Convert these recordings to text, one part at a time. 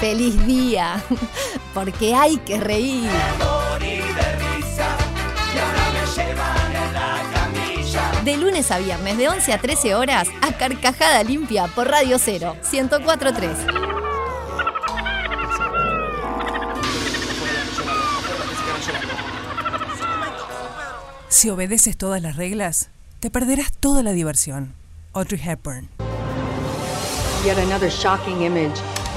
feliz día, porque hay que reír. De lunes a viernes, de 11 a 13 horas, a Carcajada Limpia por Radio Cero, 1043. Si obedeces todas las reglas, te perderás toda la diversión. Audrey Hepburn. Yet another shocking image.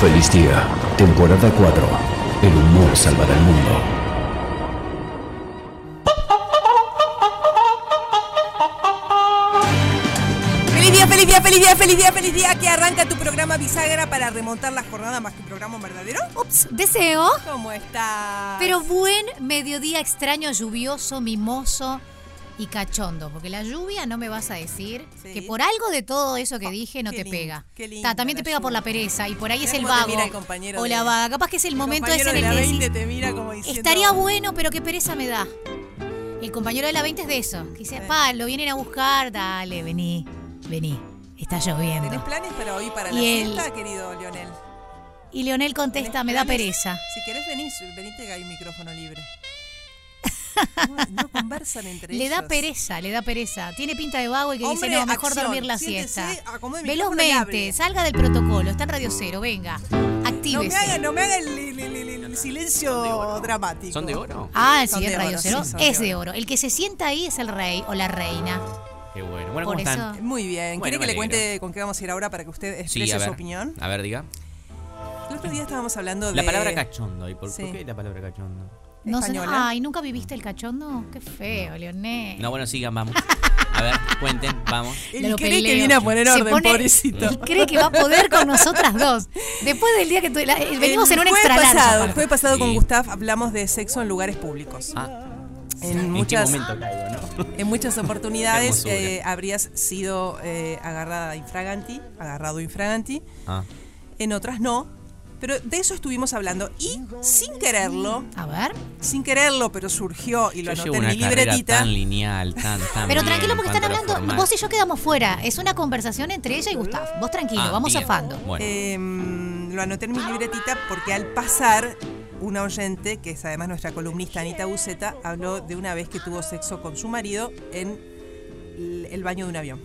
Feliz día, temporada 4. El humor salvará el mundo. ¡Feliz día, feliz día, feliz día, feliz día, feliz día! Que arranca tu programa bisagra para remontar la jornada más que un programa verdadero. Ups, deseo. ¿Cómo estás? Pero buen mediodía extraño, lluvioso, mimoso y cachondo. Porque la lluvia no me vas a decir Sí. que por algo de todo eso que dije no Qué te lindo, pega. qué linda Ta, también te la pega por la pereza y por ahí es el vago. el o de- la vaga. Capaz que es el momento ese en de el la que 20 decís, te mira como diciendo... estaría bueno, pero qué pereza me da. El compañero de la 20 es de eso. Que dice, pa, lo vienen a buscar, dale, vení, vení. Está lloviendo. ¿Tenés planes para hoy, para Y la el- fiesta, querido Leonel? Y Leonel contesta, ¿Tenés me da pereza. Si querés venís, venite que hay un micrófono libre. No, no conversan entre Le da ellos. pereza, le da pereza. Tiene pinta de vago y que Hombre, dice, no, mejor acción. dormir la Siéntese, siesta. Velozmente, salga del protocolo, está en Radio Cero, venga, No me actívese. haga, no me haga el, el- el- el- el silencio dramático. ¿Son de oro? Ah, sí, de Radio oro, Cero sí, es de oro. El que se sienta ahí es el rey o la reina. Qué bueno. Bueno, Por ¿cómo están? eso- Muy bien. Bueno, ¿Quiere que le cuente con qué vamos a ir ahora para que usted exprese Sí, su opinión? A ver, diga. El otro día estábamos hablando de... La palabra cachondo. ¿Y por, Sí. por qué la palabra cachondo? No sé, Española. ay, ¿nunca viviste el cachondo? Qué feo, Leonel. No, bueno, sigan, vamos. A ver, cuenten, vamos. Él lo cree peleo. que viene a poner Se orden, pone- pobrecito. Él cree que va a poder con nosotras dos. Después del día que tu- la- eh, venimos en un jueves extra large, pasado, el aparte. jueves pasado con Sí. Gustav hablamos de sexo en lugares públicos. Ah, En ¿en muchas, qué momento caigo, no? en muchas oportunidades Qué hermosura. eh, habrías sido eh, agarrada infraganti, agarrado infraganti, Ah. en otras no. Pero de eso estuvimos hablando y sin quererlo, A ver. sin quererlo, pero surgió y lo Yo anoté llevo en mi libretita. tan lineal, tan, tan Pero bien tranquilo porque están hablando. formal. Vos y yo quedamos fuera. Es una conversación entre ella y Gustav. Vos tranquilo, Ah, vamos bien. zafando. Bueno, Em, lo anoté en mi libretita porque al pasar, una oyente, que es además nuestra columnista Anita Buceta, habló de una vez que tuvo sexo con su marido en el baño de un avión.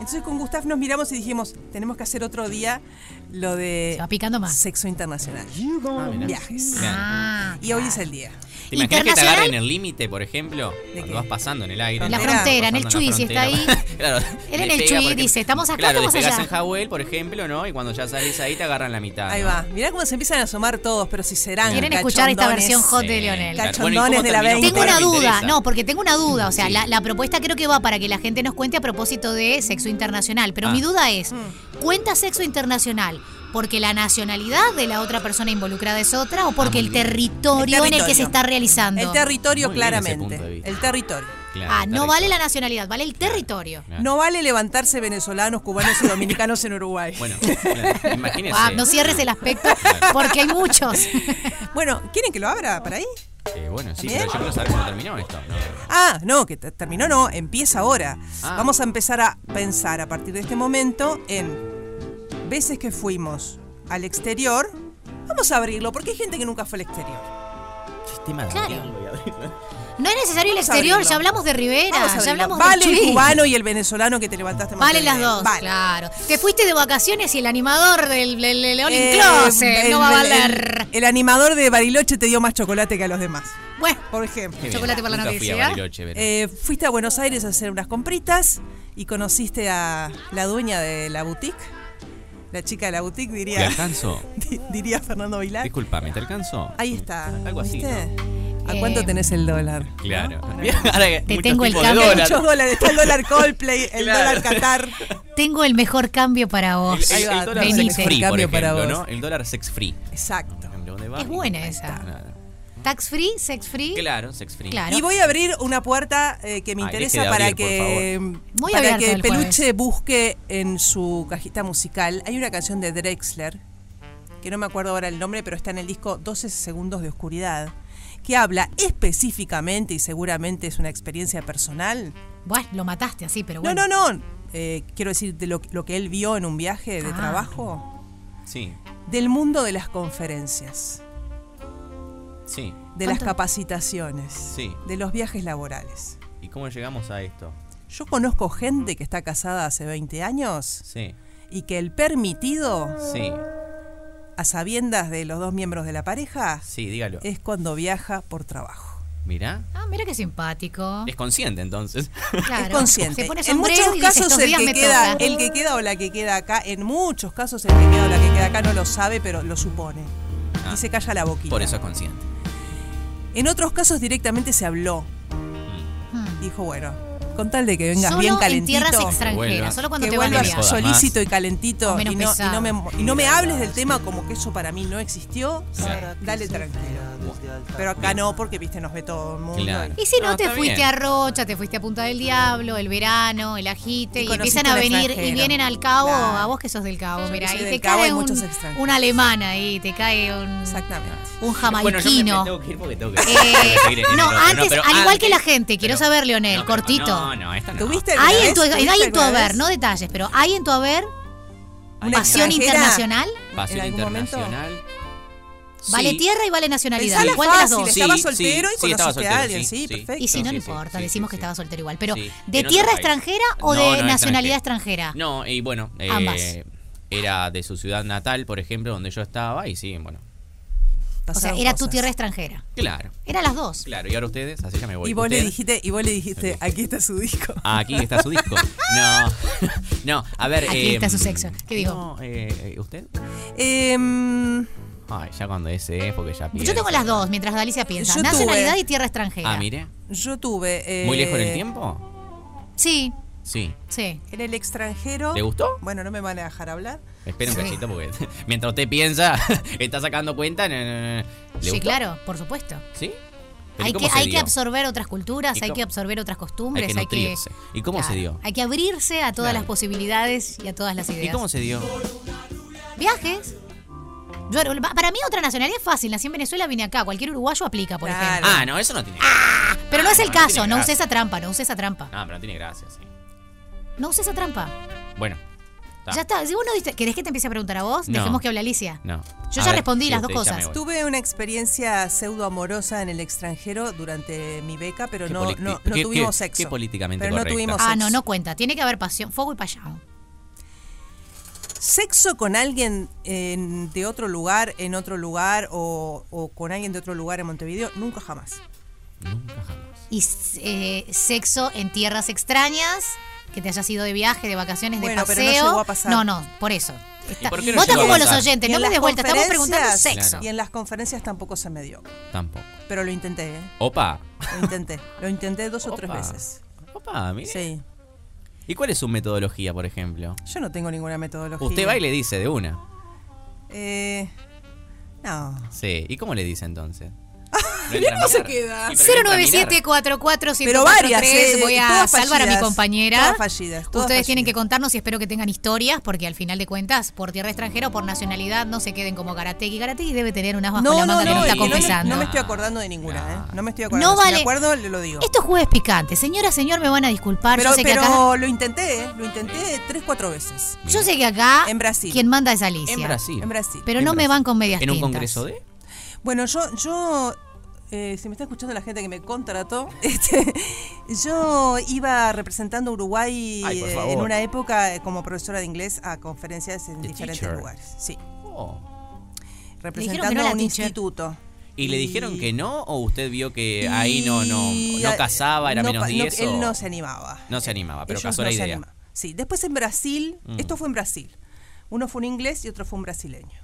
Entonces con Gustav nos miramos y dijimos, tenemos que hacer otro día lo de Se va picando más. sexo internacional. Ah. Viajes. Ah, Y hoy es el día. ¿Te imaginas que te Internacional- agarren en el límite, por ejemplo? Cuando vas pasando en el aire. En la frontera, en el Chuy, si está ahí. claro, Él en el Chuy dice, estamos acá, Claro, estamos allá. en Jawel, por ejemplo, ¿no? Y cuando ya salís ahí te agarran la mitad. Ahí ¿no? va. Mirá cómo se empiezan a asomar todos, pero si serán. Quieren escuchar esta versión hot de Sí, Leonel. claro. Cachondones Bueno, ¿y cómo de la terminó? 20. Tengo una duda, no, porque tengo una duda. O sea, Sí. la, la propuesta creo que va para que la gente nos cuente a propósito de sexo internacional. Pero Ah. mi duda es: ¿cuenta sexo internacional porque la nacionalidad de la otra persona involucrada es otra o porque Ah, el territorio, en el que se está realizando? El territorio, Muy claramente. El territorio. Claro, ah, no vale la nacionalidad, vale el territorio. Claro. No vale levantarse venezolanos, cubanos y dominicanos en Uruguay. Bueno, claro, imagínese. Ah, no cierres el aspecto porque hay muchos. Bueno, ¿quieren que lo abra para ahí? Eh, bueno, sí, ¿También? pero yo quiero saber cómo terminó esto. ¿no? Ah, no, que te- terminó no, empieza ahora. Ah. Vamos a empezar a pensar a partir de este momento en veces que fuimos al exterior. Vamos a abrirlo, porque hay gente que nunca fue al exterior. Sistema de Claro. abrirlo y abrirlo. No es necesario el Vamos exterior, ya hablamos de Rivera, ya hablamos vale de el Chuy. cubano y el venezolano que te levantaste más Valen las dos, Vale. claro. Te fuiste de vacaciones y el animador del, All Eh, no va a valer. El, el animador de Bariloche te dio más chocolate que a los demás, Bueno, por ejemplo. Qué bien. Chocolate para la Nunca fui a noticia. Eh, fuiste a Buenos Aires a hacer unas compritas y conociste a la dueña de la boutique. La chica de la boutique ¿Te diría, alcanzo? di- diría Fernando Vilar. Disculpame, ¿te alcanzo? Ahí está. Algo así, ¿viste? ¿no? ¿A cuánto Eh, tenés el dólar? Claro. ¿No? Ahora que Te tengo el de cambio. dólar. Muchos dólares. Está el dólar Coldplay, el Claro. dólar Qatar. tengo el mejor cambio para vos. El, dólar venite. sex free. El dólar sex free. Exacto. Es buena esa. Tax free, sex free. Claro, sex free. Claro. Y voy a abrir una puerta eh, que me Ay, interesa para abrir, que, Muy para que el Peluche jueves. busque en su cajita musical. Hay una canción de Drexler, que no me acuerdo ahora el nombre, pero está en el disco 12 segundos de oscuridad, que habla específicamente, y seguramente es una experiencia personal. Bueno, lo mataste así, pero No, bueno. no, no. eh, quiero decir de lo, lo que él vio en un viaje de Ah. trabajo, Sí, del mundo de las conferencias, sí, de las capacitaciones, sí. de los viajes laborales. ¿Y cómo llegamos a esto? Yo conozco gente que está casada hace 20 años Sí, y que el permitido, sí, a sabiendas de los dos miembros de la pareja, sí, dígalo. es cuando viaja por trabajo. Mirá, Ah, mira qué simpático. es consciente entonces. Claro. Es consciente. Se pone en muchos casos "Estos el que, queda, toca". el que queda o la que queda acá, en muchos casos el que queda o la que queda acá no lo sabe, pero lo supone. Ah. Y se calla la boquita. Por eso es consciente. En otros casos directamente se habló. Hmm. Dijo, bueno, con tal de que vengas Solo bien en calentito. tierras extranjeras, solo cuando que te van a vuelvas más. solícito y calentito y no, y, pesado. no me, y no me hables del tema como que eso para mí no existió. Dale tranquilo. Pero acá no, porque viste, nos ve todo el mundo. Claro. Y si no, No, te fuiste bien. a Rocha, te fuiste a Punta del Diablo, el verano, el agite, Y y, empiezan a venir y vienen al cabo, Claro. a vos que sos del cabo, mira, y te Cabo, cae hay un, muchos extranjeros. un alemán ahí, te cae un, Exactamente. un Bueno, yo me, jamaiquino. me tengo que ir porque tengo que Eh, en no, antes, al igual que la gente, quiero pero- saber, Leonel, no, cortito. No, no, esta no. ¿Tuviste Hay en tu, ¿Tuviste hay en tu haber, vez? no detalles, pero hay en tu haber Una pasión internacional, Pasión internacional. vale Sí. tierra y vale nacionalidad. Pensala ¿Cuál de las dos? Sí, estaba sí, soltero y sí, estaba conociste soltero, a alguien, sí, sí, sí. perfecto. Y si no, Sí, no sí, importa, sí, decimos sí, que sí. estaba soltero igual. Pero, Sí, ¿de tierra extranjera o No, de no, nacionalidad extranjera. extranjera? No, y bueno, eh, Ambas. era de su ciudad natal, por ejemplo, donde yo estaba, y sí, bueno, O sea, era tu tierra extranjera. claro, Eran las dos. claro, y ahora ustedes, así ya me voy. Y vos le dijiste, y vos le dijiste, aquí está su disco. Ah, aquí está su disco. No, no, a ver. Aquí eh, está su sexo. ¿Qué digo? No, eh, ¿usted? Em, Ay, ya cuando ese es, porque ya piensa. Yo tengo las dos, mientras Dalicia piensa. Yo Nacionalidad tuve- y tierra extranjera. Ah, mire. yo tuve. eh, ¿Muy lejos en el tiempo? Sí, Sí. sí. En el extranjero. ¿Le gustó? Bueno, no me van a dejar hablar. Espera un Sí. cachito porque mientras usted piensa, está sacando cuenta. no, no, no. ¿Le Sí, gustó? claro, por supuesto. ¿Sí? Pero ¿y Hay que, absorber otras culturas, ¿Y hay que absorber otras costumbres, Hay que hay que. nutrirse. ¿Y cómo se dio? Hay que abrirse a todas Claro. las posibilidades y a todas las ideas. ¿Y cómo se dio? Viajes. Yo- para mí otra nacionalidad es fácil. Nací en Venezuela, vine acá. Cualquier uruguayo aplica, por Claro. ejemplo. Ah, no, eso no tiene Pero no es el no, no caso. No, gracia. use esa trampa, no use esa trampa. No, pero no tiene gracia, sí. No use esa trampa. Bueno. Está. Ya está. Si vos no diste- ¿Querés que te empiece a preguntar a vos? No. Dejemos que hable Alicia. No. Yo A ya ver, respondí sí, las dos cosas. Tuve una experiencia pseudo amorosa en el extranjero durante mi beca, pero no, no, no qué- tuvimos qué- sexo. qué políticamente pero no tuvimos Ah, sexo. no, no cuenta. Tiene que haber pasión, fuego y payado. Sexo con alguien en- de otro lugar, en otro lugar, o, o con alguien de otro lugar en Montevideo, nunca jamás. Y eh, sexo en tierras extrañas, que te hayas ido de viaje, de vacaciones, Bueno, de pero no paseo. llegó a pasar. No, no, por eso. Está- por qué no Vos a como los oyentes, Y no en me las des vuelta, estamos preguntando conferencias- sexo. Y en las conferencias tampoco se me dio. Tampoco. Pero lo intenté, ¿eh? Opa. Lo intenté. Lo intenté dos o tres veces. Opa, mire. Sí. ¿Y cuál es su metodología, por ejemplo? Yo no tengo ninguna metodología. Usted va y le dice de una. Eh, no. Sí. ¿Y cómo le dice entonces? Mirá cómo se queda. 09744 Pero varias, eh, Voy a todas salvar a mi compañera. todas fallidas, todas Ustedes tienen que contarnos y espero que tengan historias, porque al final de cuentas, por tierra extranjera o por nacionalidad, no se queden como Garategui. Garategui debe tener unas bajo No, la no, manga que no, no está y no me- confesando. No me estoy acordando de ninguna, ¿eh? No me estoy acordando. No Si vale. me acuerdo, le lo digo. Esto es jueves picante. Señora, señor, me van a disculpar. Pero, yo sé que pero acá. lo intenté, ¿eh? Lo intenté tres, cuatro veces. Yo sé que acá. En Brasil. Quien manda es Alicia. En Brasil. En Brasil. Pero En no me van con medias ¿En un tintas. congreso de? Bueno, yo, yo eh, si me está escuchando la gente que me contrató, este, yo iba representando a Uruguay Ay, eh, en una época eh, como profesora de inglés a conferencias en The diferentes teacher. lugares. Sí, Oh. representando no a un teacher. instituto. ¿Y le dijeron que no o usted vio que ahí no no no casaba, era no menos pa- no, 10 o- Él no se animaba. No se animaba, pero Ellos pasó no la se idea. Sí, después en Brasil, Mm. esto fue en Brasil. Uno fue un inglés y otro fue un brasileño.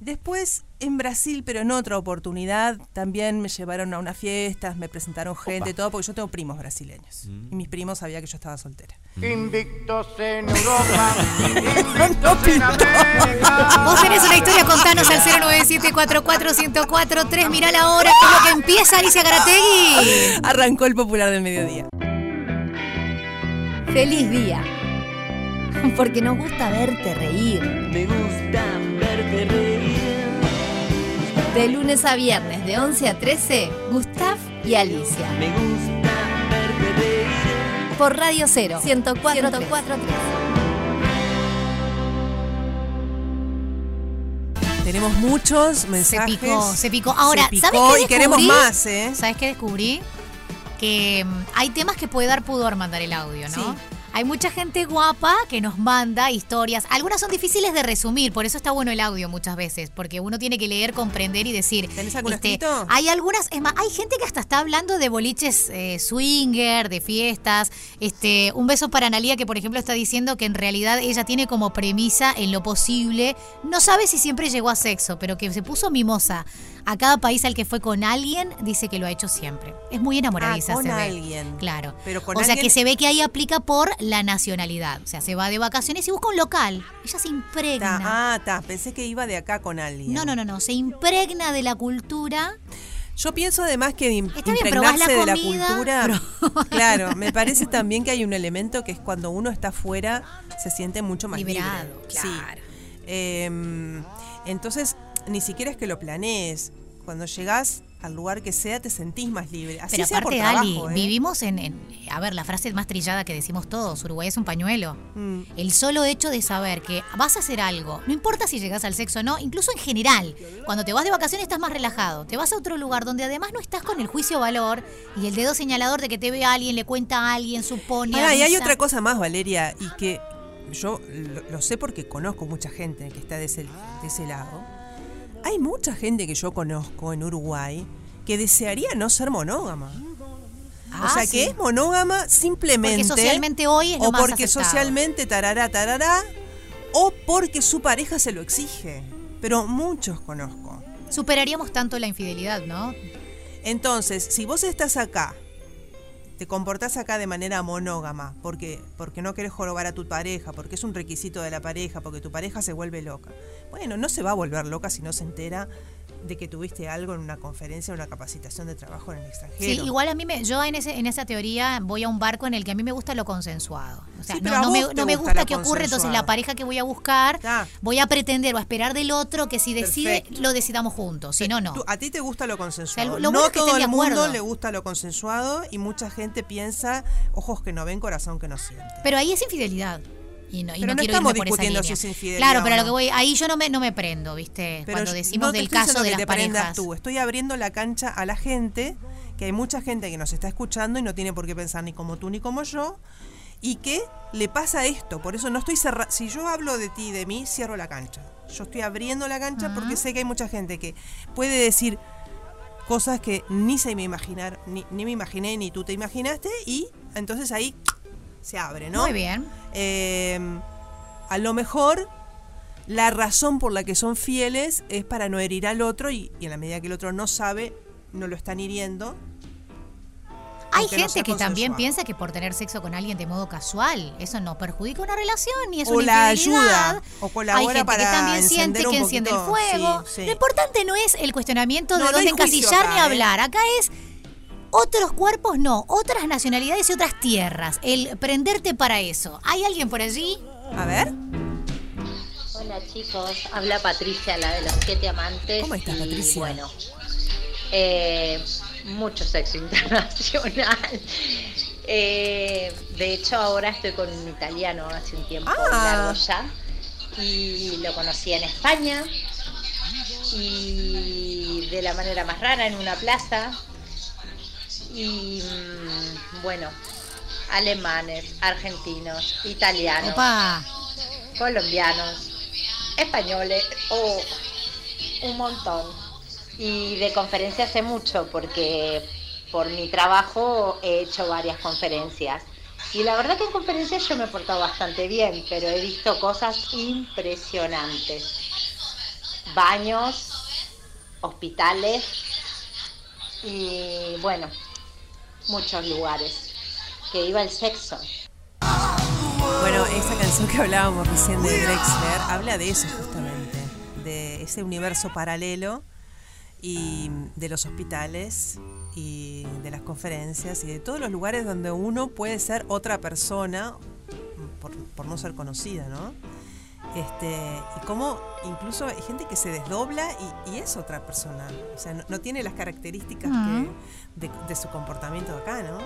Después en Brasil, pero en otra oportunidad, también me llevaron a unas fiestas, me presentaron gente, todo, porque yo tengo primos brasileños. Mm. Y mis primos sabían que yo estaba soltera. Invictos en Europa, invictos en América. Vos tenés una historia, contanos al 097441043. Mirá la hora, que es lo que empieza Alicia Garategui. Arrancó el popular del mediodía. Feliz día. Porque nos gusta verte reír. Me gusta. De lunes a viernes, de 11 a 13, Gustav y Alicia. Me gusta verte reír. Por Radio 0, 104 Tenemos muchos Se mensajes. picó, se picó. Ahora, Se picó ¿sabes qué y queremos descubrí? más, ¿eh? ¿Sabes qué descubrí? Que mm, hay temas que puede dar pudor mandar el audio, ¿no? Sí. Hay mucha gente guapa que nos manda historias. Algunas son difíciles de resumir, por eso está bueno el audio muchas veces, porque uno tiene que leer, comprender y decir. este, ¿Tenés algún escrito? Hay algunas, es más, hay gente que hasta está hablando de boliches eh, swinger, de fiestas. Este, un beso para Analia que, por ejemplo, está diciendo que en realidad ella tiene como premisa en lo posible, no sabe si siempre llegó a sexo, pero que se puso mimosa a cada país al que fue con alguien, dice que lo ha hecho siempre. Es muy enamoradiza, Ah, con se ve. alguien. Claro. Pero con o sea alguien- que se ve que ahí aplica por la nacionalidad. O sea, se va de vacaciones y busca un local. Ella se impregna. Ta- ah, ta, pensé que iba de acá con alguien. No, no, no, no. Se impregna de la cultura. Yo pienso además que Está bien, la impregnarse de la cultura. Claro, me parece también que hay un elemento que es cuando uno está afuera se siente mucho más Liberado, libre. claro. Sí. Em, entonces, ni siquiera es que lo planees. Cuando llegás al lugar que sea, te sentís más libre. Así Pero sea por aparte, trabajo, Ali, ¿eh? vivimos en, en- A ver, la frase más trillada que decimos todos: Uruguay es un pañuelo. Mm. El solo hecho de saber que vas a hacer algo, no importa si llegas al sexo o no, incluso en general, cuando te vas de vacaciones estás más relajado. Te vas a otro lugar donde además no estás con el juicio valor y el dedo señalador de que te ve alguien, le cuenta a alguien, supone. Pará, y hay otra cosa más, Valeria, y que yo lo, lo sé porque conozco mucha gente que está de ese, de ese lado. Hay mucha gente que yo conozco en Uruguay que desearía no ser monógama. Ah, o sea, sí. que es monógama simplemente. Porque socialmente hoy es lo O más porque aceptado. socialmente tarará, tarará. O porque su pareja se lo exige. Pero muchos conozco. Superaríamos tanto la infidelidad, ¿no? Entonces, si vos estás acá, te comportás acá de manera monógama, porque, porque no querés jorobar a tu pareja, porque es un requisito de la pareja, porque tu pareja se vuelve loca. Bueno, no se va a volver loca si no se entera de que tuviste algo en una conferencia, en una capacitación de trabajo en el extranjero. Sí, igual a mí me, yo en ese, en esa teoría voy a un barco en el que a mí me gusta lo consensuado. O sea, Sí, no, no me, no gusta gusta que ocurre, entonces la pareja que voy a buscar, Ah. voy a pretender o a esperar del otro que si decide, Perfecto. lo decidamos juntos, si no, no. Tú- a ti te gusta lo consensuado. O sea, lo bueno no todo el mundo le gusta lo consensuado y mucha gente piensa, ojos que no ven, corazón que no siente. Pero ahí es infidelidad. Y no, y Pero no quiero estamos discutiendo si es infidelidad Claro, pero lo no. que voy, ahí yo no me, no me prendo, ¿viste? Pero Cuando decimos no del caso de las parejas. tú, estoy abriendo la cancha a la gente, que hay mucha gente que nos está escuchando y no tiene por qué pensar ni como tú ni como yo, y que le pasa esto. Por eso no estoy cerrando. Si yo hablo de ti y de mí, cierro la cancha. Yo estoy abriendo la cancha porque sé que hay mucha gente que puede decir cosas que ni se me imaginar, ni, ni me imaginé, ni tú te imaginaste, y entonces ahí se abre, ¿no? Muy bien. Eh, a lo mejor la razón por la que son fieles es para no herir al otro y, y en la medida que el otro no sabe, no lo están hiriendo. Hay no gente que también piensa que por tener sexo con alguien de modo casual, eso no perjudica una relación ni es O una la ayuda, o Hay colabora gente para que también siente que enciende el fuego. sí, sí. Lo importante no es el cuestionamiento No, de no dónde hay encasillar ni ¿eh? hablar. Acá es otros cuerpos no, otras nacionalidades y otras tierras. El prenderte para eso. ¿Hay alguien por allí? A ver. Hola chicos, habla Patricia, la de los siete amantes. ¿Cómo estás, y, Patricia? Bueno, eh, mucho sexo internacional. Eh, de hecho, ahora estoy con un italiano hace un tiempo Ah. largo ya. Y lo conocí en España. Y de la manera más rara, en una plaza. Y mm, bueno, alemanes, argentinos, italianos Opa. colombianos, españoles, o un montón. Y de conferencias sé mucho porque por mi trabajo he hecho varias conferencias. Y la verdad que en conferencias yo me he portado bastante bien, pero he visto cosas impresionantes. Baños, hospitales y bueno, muchos lugares que iba el sexo. Bueno, esa canción que hablábamos recién de Drexler habla de eso justamente, de ese universo paralelo y de los hospitales y de las conferencias y de todos los lugares donde uno puede ser otra persona por, por no ser conocida, ¿no? Este, y cómo incluso hay gente que se desdobla y, y es otra persona. O sea, no, no tiene las características que- de, de su comportamiento acá, ¿no?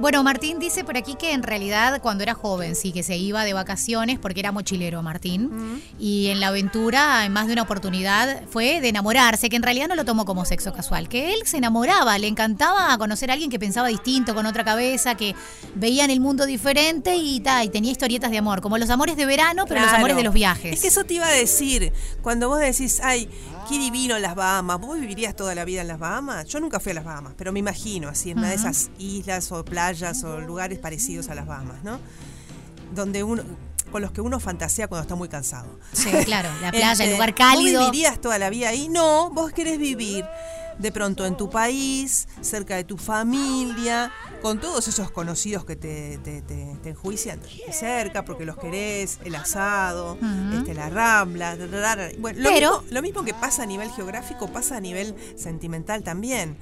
Bueno, Martín dice por aquí que en realidad cuando era joven sí que se iba de vacaciones porque era mochilero Martín y en la aventura en más de una oportunidad fue de enamorarse, que en realidad no lo tomó como sexo casual, que él se enamoraba, le encantaba conocer a alguien que pensaba distinto, con otra cabeza, que veía en el mundo diferente y, ta, y tenía historietas de amor, como los amores de verano, pero los amores de los viajes. Es que eso te iba a decir. Cuando vos decís, ay, qué divino las Bahamas, ¿vos vivirías toda la vida en las Bahamas? Yo nunca fui a las Bahamas, pero me imagino así, en una de esas islas o playas o lugares parecidos a las Bahamas, ¿no? Donde uno con los que uno fantasea cuando está muy cansado. Sí, claro, la playa, el Este, lugar cálido. ¿Vos vivirías toda la vida ahí? No, vos querés vivir de pronto en tu país, cerca de tu familia, con todos esos conocidos que te, te, te- te enjuician cerca porque los querés, el asado, este, la rambla. ra, ra, ra. Bueno, lo, Pero- mismo, lo mismo que pasa a nivel geográfico pasa a nivel sentimental también.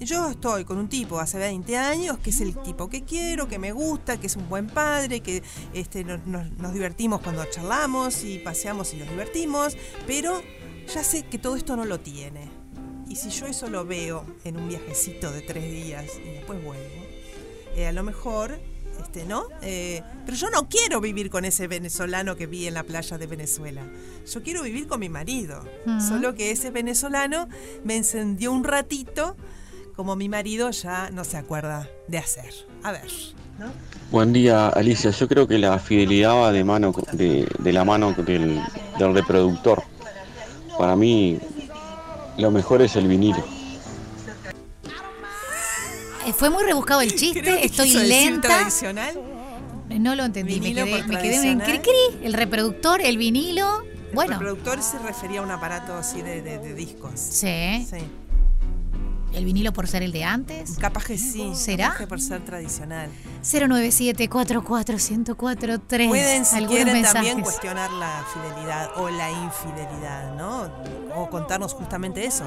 Yo estoy con un tipo hace 20 años que es el tipo que quiero, que me gusta, que es un buen padre, que este, nos- nos divertimos cuando charlamos y paseamos y nos divertimos, pero ya sé que todo esto no lo tiene. Y si yo eso lo veo en un viajecito de tres días y después vuelvo, eh, a lo mejor, este, ¿no? Eh, pero yo no quiero vivir con ese venezolano que vi en la playa de Venezuela. Yo quiero vivir con mi marido. Solo que ese venezolano me encendió un ratito, como mi marido ya no se acuerda de hacer. A ver, ¿no? Buen día, Alicia. Yo creo que la fidelidad va de, mano, de la mano del, del reproductor. Para mí, lo mejor es el vinilo. Eh, Fue muy rebuscado el chiste, estoy lenta. tradicional. No lo entendí, me quedé, me quedé en cri-cri. El reproductor, el vinilo. El Bueno, reproductor se refería a un aparato así de, de- de discos. sí. Sí. El vinilo por ser el de antes. Capaz que sí. ¿Será? Capaz que por ser tradicional. 097-44-1043. Pueden, si quieren, mensajes. también cuestionar la fidelidad o la infidelidad, ¿no? O contarnos justamente eso.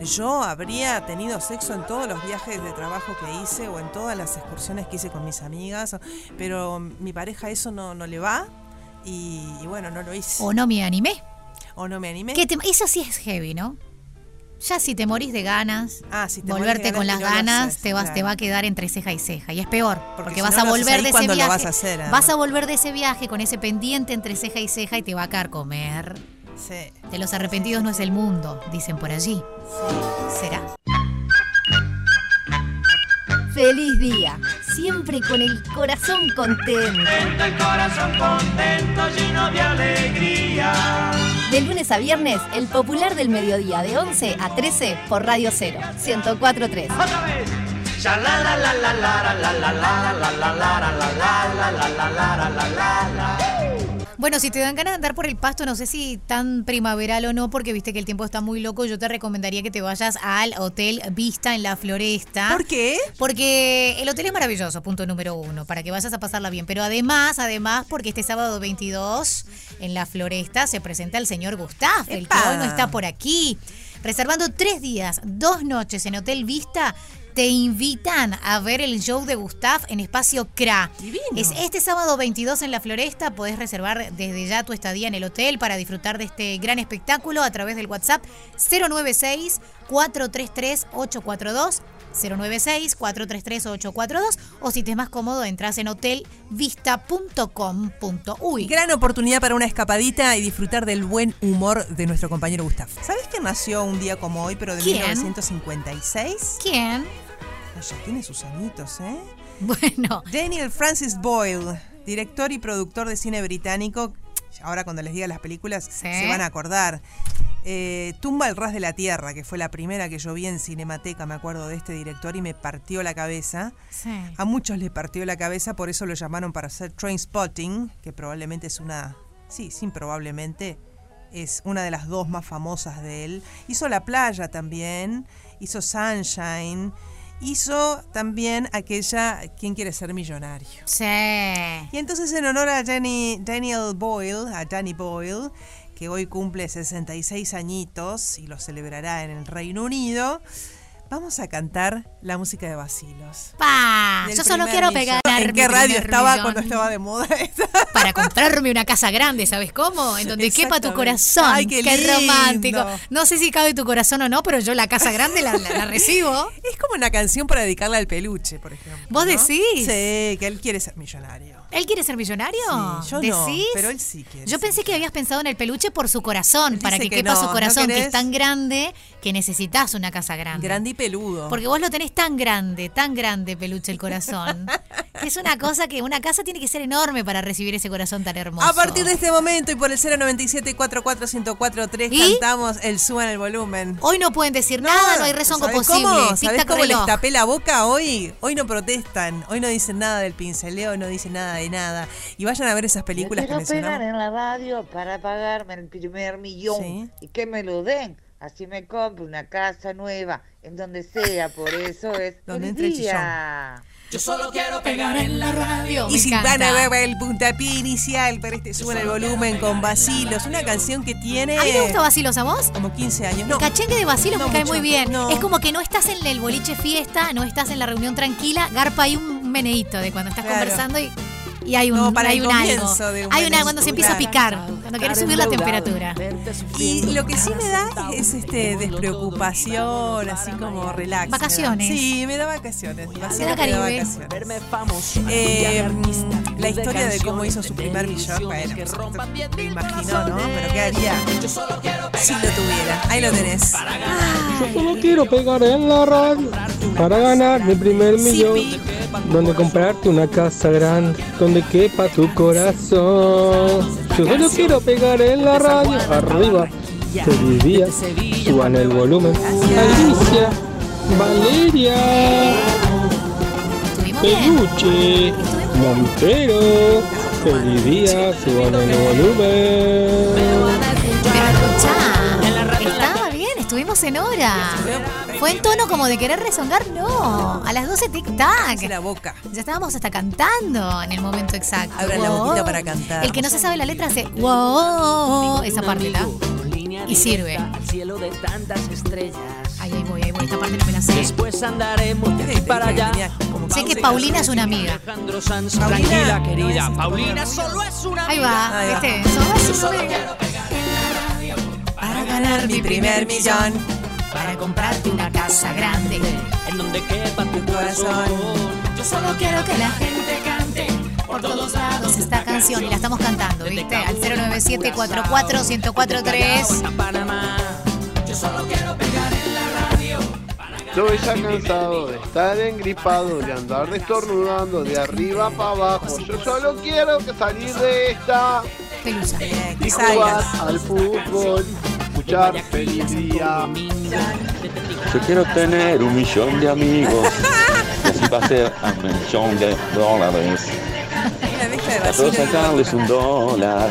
Yo habría tenido sexo en todos los viajes de trabajo que hice o en todas las excursiones que hice con mis amigas, pero mi pareja eso no, no le va y, y bueno, no lo hice. O no me animé. O no me animé. Que te- eso sí es heavy, ¿no? Ya si te morís de ganas, Ah, si te morís de volverte con las ganas y no lo ganas, haces, te, vas, claro. te va a quedar entre ceja y ceja. Y es peor, porque, si vas no a volver de ese ¿cuándo lo viaje. vas a hacer, vas además? a volver de ese viaje con ese pendiente entre ceja y ceja y te va a caer comer. Sí. De los arrepentidos no es el mundo, dicen por allí. ¿Será? Feliz día. siempre con el corazón contento. El corazón contento, lleno de alegría. De lunes a viernes, el popular del mediodía de 11 a 13 por Radio 0, 1043. Bueno, si te dan ganas de andar por el pasto, no sé si tan primaveral o no, porque viste que el tiempo está muy loco, yo te recomendaría que te vayas al Hotel Vista en la Floresta. ¿Por qué? Porque el hotel es maravilloso, punto número uno, para que vayas a pasarla bien. Pero además, además, porque este sábado 22 en la Floresta se presenta el señor Gustavo, el que hoy no está por aquí reservando tres días, dos noches en Hotel Vista, te invitan a ver el show de Gustav en Espacio CRA. Es este sábado 22 en la Floresta. Podés reservar desde ya tu estadía en el hotel para disfrutar de este gran espectáculo a través del WhatsApp 096-433-842. 096-433-842 o si te es más cómodo entras en hotelvista.com.uy. Gran oportunidad para una escapadita y disfrutar del buen humor de nuestro compañero Gustav. ¿Sabes quién nació un día como hoy, pero de ¿Quién? 1956? ¿Quién? Ya tiene sus añitos, ¿eh? Bueno. Daniel Francis Boyle, director y productor de cine británico. Ahora cuando les diga las películas se van a acordar. Eh, Tumba al ras de la tierra, que fue la primera que yo vi en Cinemateca, me acuerdo de este director y me partió la cabeza. Sí. A muchos les partió la cabeza, por eso lo llamaron para hacer Train Spotting, que probablemente es una. Sí, sí, probablemente es una de las dos más famosas de él. Hizo La Playa también, hizo Sunshine, hizo también aquella ¿Quién quiere ser millonario? Sí. Y entonces en honor a Jenny, Daniel Boyle, a Danny Boyle, que hoy cumple 66 añitos y lo celebrará en el Reino Unido, vamos a cantar la música de Basilos. Pa, yo solo quiero pegar. ¿En qué radio estaba millón cuando estaba de moda? Para comprarme una casa grande, ¿sabes cómo? En donde quepa tu corazón. Ay, qué lindo. romántico. No sé si cabe tu corazón o no, pero yo la casa grande la, la- la recibo. Es como una canción para dedicarle al peluche, por ejemplo. ¿Vos ¿no? decís? Sí, que él quiere ser millonario. ¿Él quiere ser millonario? Sí, yo no, ¿Decís? pero él sí quiere Yo pensé que habías pensado en el peluche por su corazón, para que, que quepa no, su ¿no corazón, que es tan grande que necesitas una casa grande. Grande y peludo. Porque vos lo tenés tan grande, tan grande, peluche, el corazón. que es una cosa que una casa tiene que ser enorme para recibir ese corazón tan hermoso. A partir de este momento y por el 097 44143 ¿Y? cantamos el suban el volumen. Hoy no pueden decir nada, no hay rezongo ¿Sabés posible. Cómo? ¿Sabés cómo les tapé la boca hoy? Hoy no protestan, hoy no dicen nada del pinceleo, no dicen nada de nada. Y vayan a ver esas películas que Quiero pegar mencionamos. en la radio para pagarme el primer millón Sí. y que me lo den. Así me compro una casa nueva en donde sea. Por eso es Donde entre el día. Yo solo quiero pegar en la radio. Y si van a ver el puntapié inicial para este suban el volumen con Basilos, una canción que tiene ¿A mí te gusta Basilos a vos? como 15 años. No, El cachengue de Basilos No me cae mucho, muy bien. no. Es como que no estás en el boliche fiesta, no estás en la reunión tranquila, garpa hay un meneíto de cuando estás Claro. conversando y, y hay un, No, para hay el un algo. de un Hay una cuando se empieza a picar, cuando quieres subir la temperatura. Y lo que sí me da es este despreocupación, así como relax. Vacaciones. Sí, me da vacaciones. Da me da vacaciones. Eh, la historia de cómo hizo su primer millón, bueno, pues, me imagino, ¿no? Pero ¿qué haría si lo tuviera? Ahí lo tenés. Yo solo quiero pegar en la radio para ganar mi primer millón. Donde comprarte una casa grande, donde quepa tu corazón. Yo solo quiero pegar en la radio arriba. Día, suban el volumen. Alicia, Valeria, Peluche, Montero. Feliz día, suban el volumen. Estuvimos en hora. ¿Fue en tono como de querer rezongar? No, a las 12 tic-tac. la boca. Ya estábamos hasta cantando en el momento exacto. Abran la boquita para cantar. El que no se sabe la letra hace wow, esa parte, ¿tá? Y sirve. Al cielo de tantas estrellas. Ahí, ahí voy, ahí voy, esta parte no me la sé. Después andaremos de aquí para allá. Sé que Paulina es una amiga. Alejandro Sanz, tranquila querida. Paulina solo es una Ahí va, Ahí va. ¿viste? Solo es una amiga. Ganar mi primer millón. Para comprarte una casa grande. En donde quepa tu Corazón. Yo solo quiero que la gente cante por todos lados esta canción. Y la estamos cantando, ¿viste? Al 097 44 1043 a Panamá. Yo solo quiero pegar en la radio Estoy ya cansado de estar engripado, de andar destornudando de arriba para abajo. Yo solo quiero que salir de esta Pelusa. y jugar al fútbol, escuchar feliz día. Yo quiero tener un millón de amigos. Y así va a ser un millón de dólares. A todos sacarles un dólar.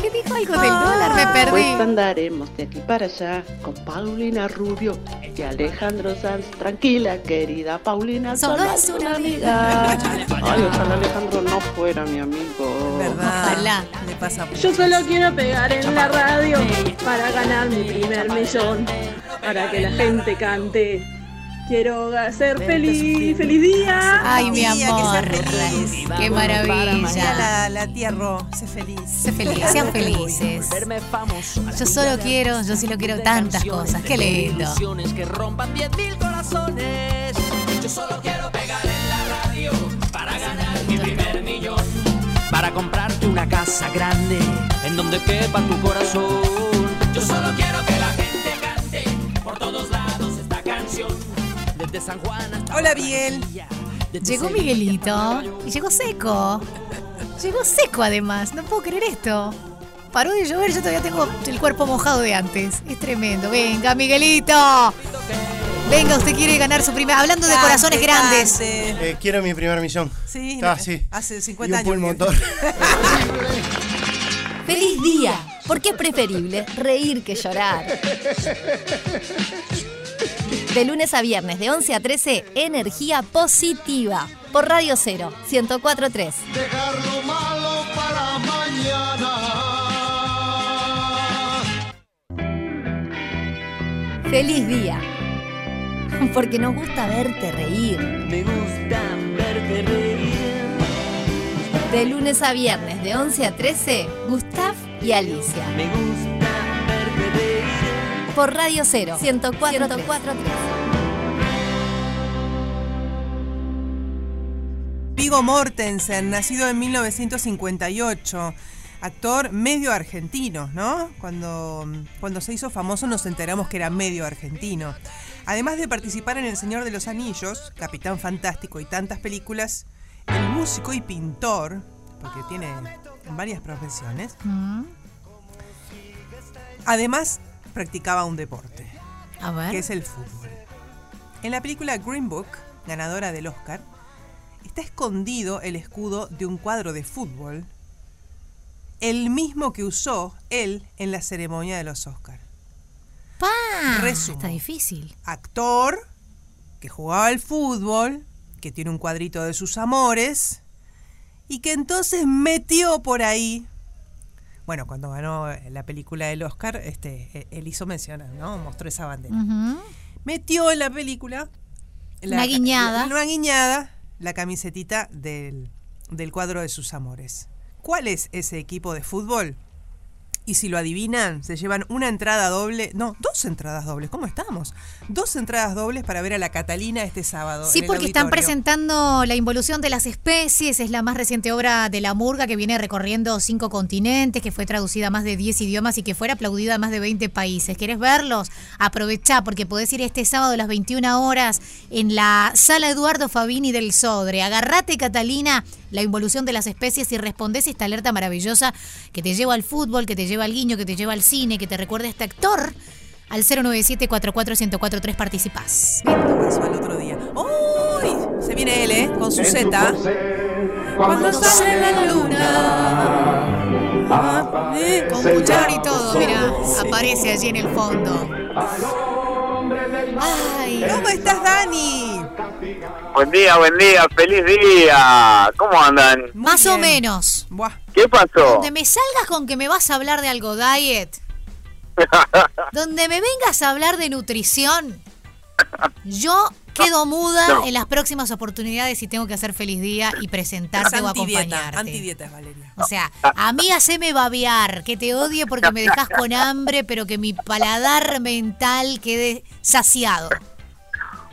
¿Qué dijo algo del dólar? Me perdí. Pues andaremos de aquí para allá con Paulina Rubio y Alejandro Sanz. Tranquila, querida Paulina, Solo solo es una una amiga. Ay, ojalá Alejandro no fuera mi amigo. ¿Verdad? Le pasa Yo solo quiero pegar en la radio para ganar mi primer millón. Para que la gente cante. Quiero ser feliz, feliz día. Ay, mi Tía, que amor. feliz. Qué maravilla. la, la tía Ro, sé feliz. Sé feliz, sean felices. Yo solo quiero, yo sí lo quiero tantas cosas. Qué lindo. que rompan 10.000 corazones. Yo solo quiero pegar en la radio para ganar mi primer millón. Para comprarte una casa grande en donde quepa tu corazón. Yo solo quiero que Desde San Juan hasta Hola, Biel. Llegó Miguelito y llegó seco. Llegó seco además. No puedo creer esto. Paró de llover, yo todavía tengo el cuerpo mojado de antes. Es tremendo. Venga, Miguelito. Venga, usted quiere ganar su primera. Hablando de corazones grandes. Eh, quiero mi primera misión. Sí, Ah, no, sí. hace Y 50 un años. pulmotor. ¡Feliz día! Porque es preferible reír que llorar. De lunes a viernes, de 11 a 13, energía positiva. Por Radio 0, 1043. Dejar lo malo para mañana. ¡Feliz día! Porque nos gusta verte reír. Me gusta verte reír. De lunes a viernes, de 11 a 13, Gustav y Alicia. Me gusta. Por Radio 0, 1043. Vigo Mortensen, nacido en 1958. Actor medio argentino, ¿no? Cuando, cuando se hizo famoso nos enteramos que era medio argentino. Además de participar en El Señor de los Anillos, Capitán Fantástico y tantas películas, el músico y pintor, porque tiene varias profesiones, además practicaba un deporte, A ver. que es el fútbol. En la película Green Book, ganadora del Oscar, está escondido el escudo de un cuadro de fútbol, el mismo que usó él en la ceremonia de los Oscars. ¡Pa! Resumo. Está difícil. Actor que jugaba al fútbol, que tiene un cuadrito de sus amores, y que entonces metió por ahí. Bueno, cuando ganó la película del Oscar, este, él hizo mención, ¿no? Mostró esa bandera. Metió en la película. Una guiñada. Una guiñada, la camisetita del, del cuadro de sus amores. ¿Cuál es ese equipo de fútbol? Y si lo adivinan, se llevan una entrada doble, no, dos entradas dobles, ¿cómo estamos? Dos entradas dobles para ver a la Catalina este sábado. Sí, porque están presentando La involución de las especies, es la más reciente obra de la Murga que viene recorriendo cinco continentes, que fue traducida a más de 10 idiomas y que fue aplaudida a más de 20 países. ¿Querés verlos? Aprovechá, porque podés ir este sábado a las 21 horas en la sala Eduardo Fabini del Sodre. Agarrate, Catalina, La involución de las especies y respondés esta alerta maravillosa que te lleva al fútbol, que te lleva al guiño, que te lleva al cine, que te recuerda a este actor. Al 097 44143 participás. Pasó al otro día. ¡Uy! Se viene él, ¿eh? Con su Z. Cuando sale la luna. Eh, Con y todo, mira, aparece allí en el fondo. Ay, ¿Cómo estás, Dani? Buen día, buen día, feliz día. ¿Cómo andan? Más o menos. ¿Qué pasó? Donde me salgas con que me vas a hablar de algo diet, donde me vengas a hablar de nutrición, yo quedo muda No. en las próximas oportunidades y tengo que hacer feliz día y presentarte o antidieta, acompañarte. antidietas, Valeria. O sea, a mí haceme babear, que te odie porque me dejas con hambre, pero que mi paladar mental quede saciado.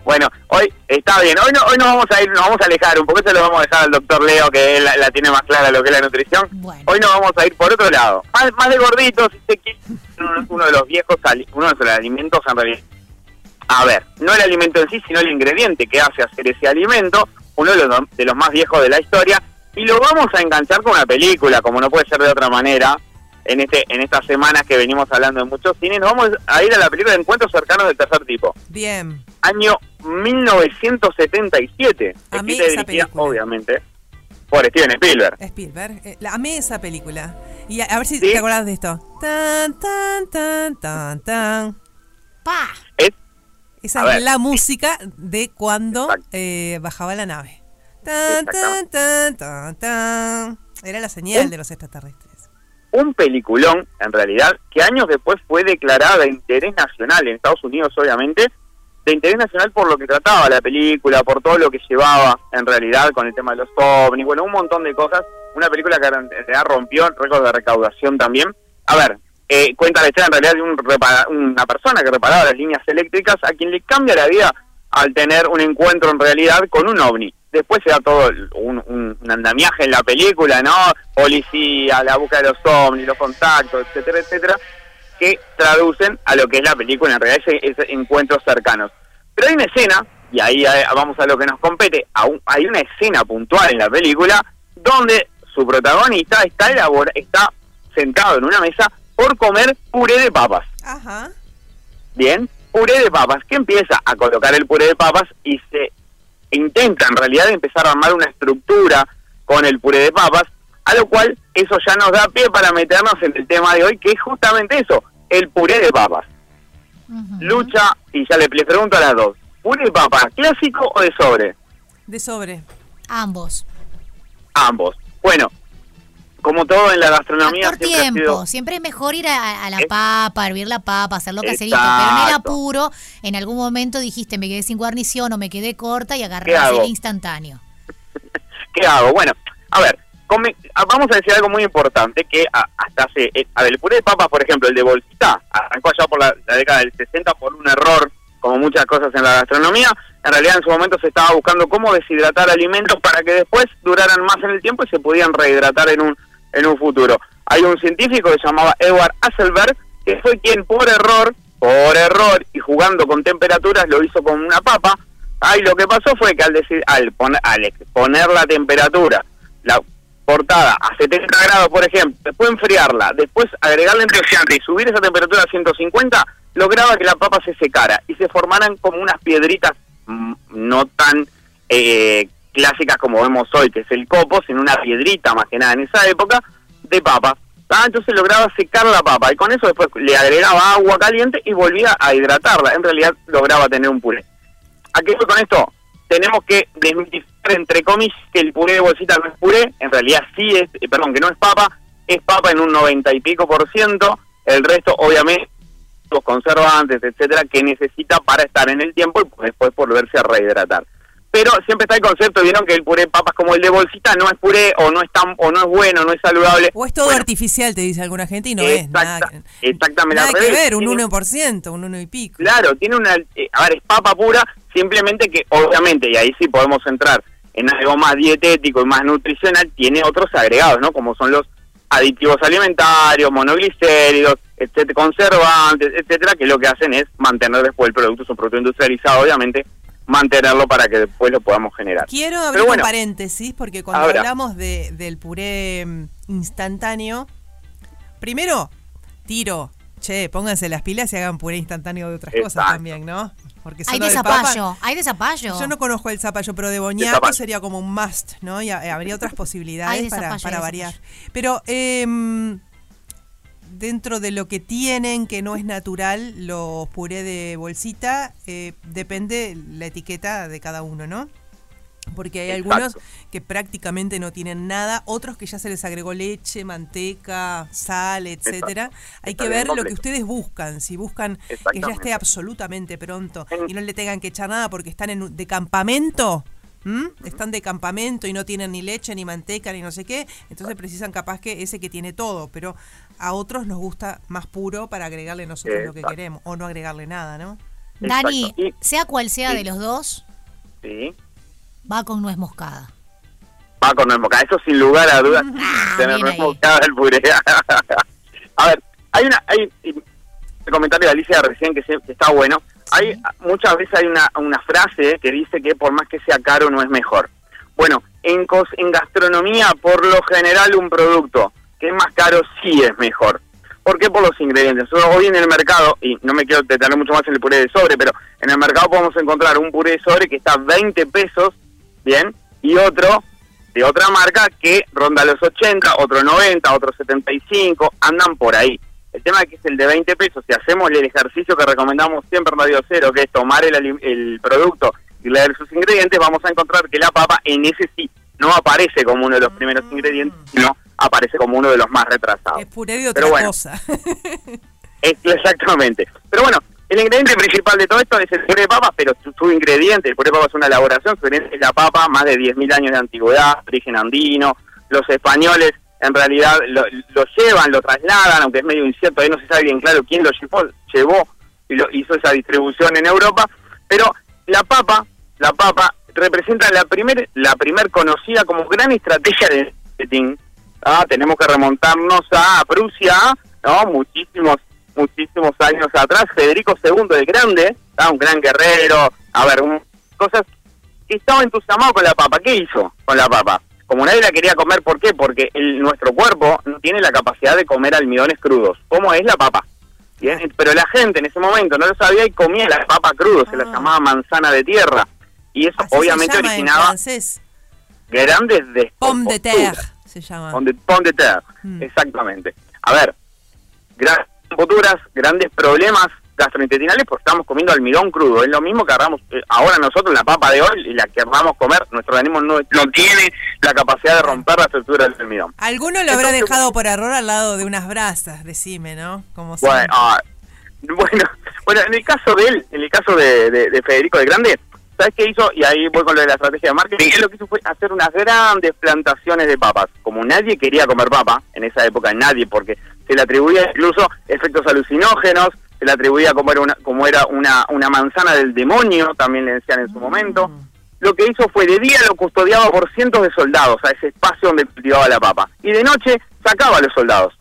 Bueno, hoy está bien. Hoy no, hoy nos vamos a ir, nos vamos a alejar un poco. Eso lo vamos a dejar al doctor Leo, que él la, la tiene más clara lo que es la nutrición. Hoy nos vamos a ir por otro lado. Más, más de gorditos, si se quiere, uno, uno de los viejos, ali- uno de los alimentos en realidad a ver, no el alimento en sí, sino el ingrediente que hace hacer ese alimento, uno de los, de los más viejos de la historia, y lo vamos a enganchar con una película, como no puede ser de otra manera, en este en estas semanas que venimos hablando de muchos cines, nos vamos a ir a la película de Encuentros Cercanos del Tercer Tipo. Bien. Año 1977. Amé escrita y esa dirigida, obviamente, por Steven Spielberg. Spielberg. Eh, la, amé esa película. Y a, a ver si te acordás de esto. Tan, tan, tan, tan, tan. ¡Pa! Es, Esa A es ver. la música de cuando eh, bajaba la nave. Tan, tan, tan, tan, tan. Era la señal de los extraterrestres. un peliculón, en realidad, que años después fue declarada de interés nacional en Estados Unidos, obviamente, de interés nacional por lo que trataba la película, por todo lo que llevaba, en realidad, con el tema de los ovnis, bueno, un montón de cosas. Una película que en realidad rompió el récord de recaudación también. A ver, eh, cuenta la historia en realidad de un repara- una persona que reparaba las líneas eléctricas a quien le cambia la vida al tener un encuentro en realidad con un ovni. Después se da todo un, andamiaje en la película, ¿no? Policía, la búsqueda de los ovnis, los contactos, etcétera, etcétera, que traducen a lo que es la película, en realidad ese, ese encuentros cercanos. Pero hay una escena, y ahí eh, vamos a lo que nos compete, hay una escena puntual en la película donde su protagonista está, elabora, está sentado en una mesa por comer puré de papas. Ajá. Bien, puré de papas, que empieza a colocar el puré de papas y se intenta en realidad empezar a armar una estructura con el puré de papas, a lo cual eso ya nos da pie para meternos en el tema de hoy, que es justamente eso, el puré de papas. Lucha, y ya le, le pregunto a las dos, ¿puré de papas clásico o de sobre? De sobre. Ambos. Ambos. Bueno, como todo en la gastronomía Por siempre tiempo. sido... Siempre es mejor ir a, a la papa, hervir la papa, hacerlo caserito. Pero en el apuro, en algún momento dijiste, me quedé sin guarnición o me quedé corta y ¿Qué agarré el instantáneo. ¿Qué hago? Bueno, a ver, come- vamos a decir algo muy importante que a- hasta hace, eh, a ver, el puré de papas, por ejemplo, el de bolsita, arrancó allá por la, la década del 60 por un error, como muchas cosas en la gastronomía. En realidad en su momento se estaba buscando cómo deshidratar alimentos para que después duraran más en el tiempo y se pudieran rehidratar en un, en un futuro. Hay un científico que se llamaba Edward Hasselberg, que fue quien por error, por error y jugando con temperaturas lo hizo con una papa, Ahí lo que pasó fue que al, decir, al, poner, al poner la temperatura, la portada a 70 grados, por ejemplo, después enfriarla, después agregarle antioxidante y subir esa temperatura a 150, lograba que la papa se secara y se formaran como unas piedritas mm, no tan eh, clásicas como vemos hoy, que es el copo, sino una piedrita más que nada en esa época de papa. Ah, entonces lograba secar la papa y con eso después le agregaba agua caliente y volvía a hidratarla. En realidad lograba tener un puré. ¿A qué voy con esto? Tenemos que desmitificar, entre comillas, que el puré de bolsita no es puré. En realidad sí es, eh, perdón, que no es papa. Es papa en un noventa y pico por ciento. El resto, obviamente, los conservantes, etcétera, que necesita para estar en el tiempo y después volverse a rehidratar. Pero siempre está el concepto, vieron que el puré de papas como el de bolsita no es puré o no es tan o no es bueno, no es saludable. O es todo Bueno, artificial, te dice alguna gente, y no es nada, exacta- exactamente nada que ver, un Tiene- 1%, un 1 y pico. Claro, tiene una... eh, a ver, es papa pura, simplemente que obviamente, y ahí sí podemos entrar en algo más dietético y más nutricional, tiene otros agregados, ¿no? Como son los aditivos alimentarios, monoglicéridos, etcétera, conservantes, etcétera, que lo que hacen es mantener después el producto, es un producto industrializado, obviamente, mantenerlo para que después lo podamos generar. Quiero Pero abrir bueno, un paréntesis porque cuando hablamos de, del puré mm, instantáneo, primero tiro, che, pónganse las pilas y hagan puré instantáneo de otras cosas también, ¿no? Porque Hay de papa- zapallo, hay de zapallo. Yo no conozco el zapallo, pero de boñato zapallo. sería como un must, ¿no? Y ha- habría otras posibilidades de para, zapallo, para variar. Pero em, dentro de lo que tienen, que no es natural, los puré de bolsita, eh, depende la etiqueta de cada uno, ¿no? Porque hay Exacto. algunos que prácticamente no tienen nada, otros que ya se les agregó leche, manteca, sal, etcétera. Hay Está que ver lo que ustedes buscan. Si buscan que ya esté absolutamente pronto y no le tengan que echar nada porque están en, de campamento, están de campamento y no tienen ni leche, ni manteca, ni no sé qué, entonces precisan capaz que ese que tiene todo, pero a otros nos gusta más puro para agregarle nosotros lo que queremos o no agregarle nada, ¿no? Dani. Y- sea cual sea sí. de los dos, Sí. va con nuez moscada. Va con nuez moscada, eso sin lugar a dudas. tener bien nuez ahí. moscada el puré. a ver, hay una, hay un comentario de Alicia recién que, se- que está bueno. Hay muchas veces hay una, una frase que dice que por más que sea caro no es mejor. Bueno, en, cos- en gastronomía por lo general un producto que es más caro sí es mejor. ¿Por qué? Por los ingredientes. Nosotros hoy en el mercado, y no me quiero detener mucho más en el puré de sobre, pero en el mercado podemos encontrar un puré de sobre que está a 20 pesos, ¿bien? Y otro de otra marca que ronda los 80, otro 90, otro 75, andan por ahí. El tema es que es el de 20 pesos. Si hacemos el ejercicio que recomendamos siempre en Radio Cero, que es tomar el, el producto y leer sus ingredientes, vamos a encontrar que la papa en ese sí no aparece como uno de los primeros ingredientes, sino aparece como uno de los más retrasados. Es puré de otra Pero bueno, cosa. es- exactamente. Pero bueno, el ingrediente principal de todo esto es el puré de papa, pero su, su ingrediente, el puré de papa es una elaboración, su ingrediente es la papa, más de 10.000 años de antigüedad, origen andino. Los españoles en realidad lo, lo llevan, lo trasladan, aunque es medio incierto, ahí no se sabe bien claro quién lo llevó, llevó y lo hizo esa distribución en Europa. Pero la papa, la papa representa la primer, la primer conocida como gran estrategia de marketing. Ah, tenemos que remontarnos a Prusia, ¿no? Muchísimos, muchísimos años atrás. Federico II el Grande, ¿ah? un gran guerrero, a ver, un- cosas que estaba entusiasmado con la papa. ¿Qué hizo con la papa? Como nadie la quería comer, ¿por qué? Porque el, nuestro cuerpo no tiene la capacidad de comer almidones crudos, como es la papa. Bien, Pero la gente en ese momento no lo sabía y comía la papa crudo, se la llamaba manzana de tierra. Y eso obviamente se llama en originaba grandes de Pomme de terre se llama. Pon de, terre, Mm. exactamente. A ver, grandes futuras, grandes problemas gastrointestinales porque estamos comiendo almidón crudo. Es lo mismo que agarramos eh, ahora nosotros la papa de hoy y la que vamos a comer. Nuestro organismo no, no tiene la capacidad de romper la estructura del almidón. Alguno lo habrá dejado por error al lado de unas brasas, decime, ¿no? Como Bueno, ah, bueno, bueno, en el caso de él, en el caso de, de- de Federico de Grande, ¿sabes qué hizo? Y ahí voy con lo de la estrategia de marketing. Él lo que hizo fue hacer unas grandes plantaciones de papas. Como nadie quería comer papa en esa época, nadie, porque se le atribuía incluso efectos alucinógenos, se le atribuía como era una, como era una, una manzana del demonio, también le decían en su momento. Lo que hizo fue de día lo custodiaba por cientos de soldados a ese espacio donde cultivaba la papa. Y de noche sacaba a los soldados